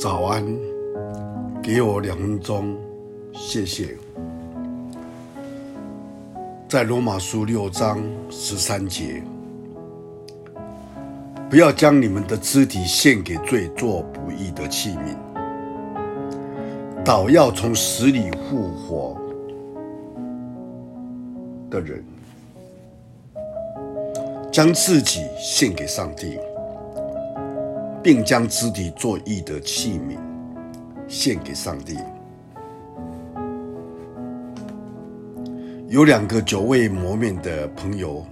早安，给我两分钟，谢谢。在罗马书六章十三节，不要将你们的肢体献给罪做不义的器皿，倒要从死里复活的人，将自己献给上帝。并将肢体作义的器皿献给上帝。有两个久未谋面的朋友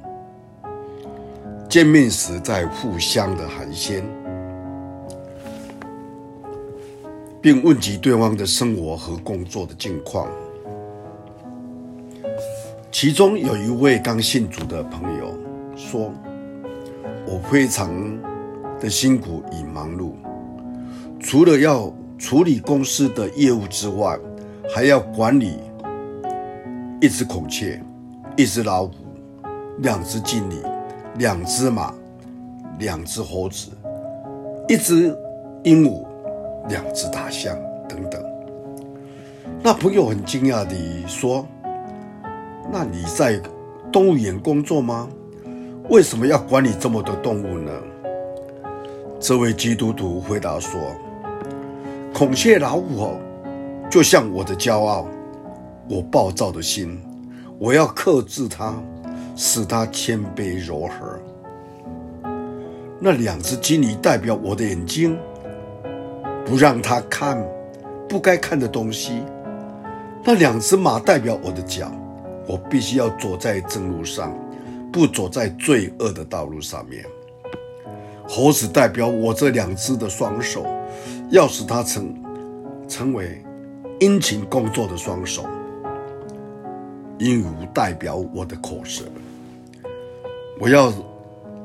见面时，在互相的寒暄，并问及对方的生活和工作的近况。其中有一位刚信主的朋友说：“我非常。”的辛苦与忙碌，除了要处理公司的业务之外，还要管理一只孔雀、一只老虎、两只金鲤、两只马、两只猴子、一只鹦鹉、两只大象等等。那朋友很惊讶地说：“那你在动物园工作吗？为什么要管理这么多动物呢？”这位基督徒回答说：“孔雀、老虎，就像我的骄傲，我暴躁的心，我要克制它，使它谦卑柔和。那两只金鱼代表我的眼睛，不让它看不该看的东西；那两只马代表我的脚，我必须要走在正路上，不走在罪恶的道路上面。”猴子代表我这两只的双手，要使它成成为殷勤工作的双手。鹦鹉代表我的口舌，我要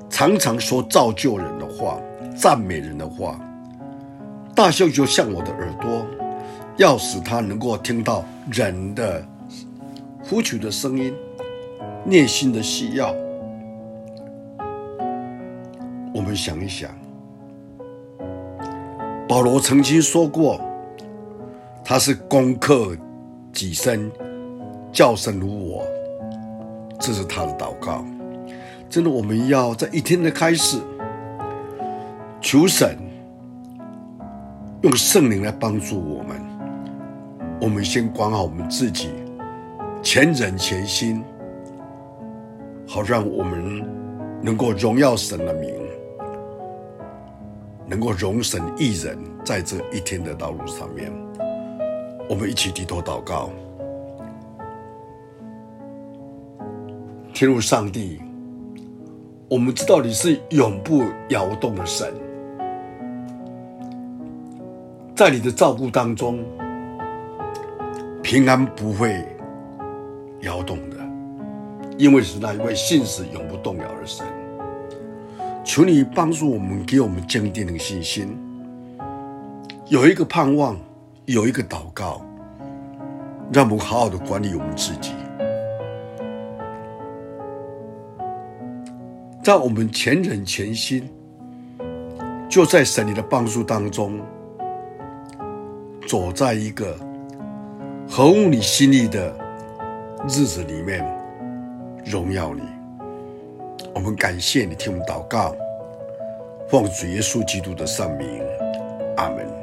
常常说造就人的话，赞美人的话。大象就像我的耳朵，要使它能够听到人的呼求的声音，内心的需要。我们想一想，保罗曾经说过，他是攻克己身，叫神如我，这是他的祷告。真的，我们要在一天的开始，求神用圣灵来帮助我们。我们先管好我们自己，前人前心，好让我们能够荣耀神的名。能够容神一人，在这一天的道路上面，我们一起低头祷告。天父上帝，我们知道你是永不摇动的神，在你的照顾当中，平安不会摇动的，因为是那一位信实永不动摇的神。求你帮助我们，给我们坚定的信心，有一个盼望，有一个祷告，让我们好好的管理我们自己，在我们全人全心，就在神你的帮助当中，走在一个合乎你心意的日子里面，荣耀你。我们感谢你听我们祷告，奉主耶稣基督的圣名，阿门。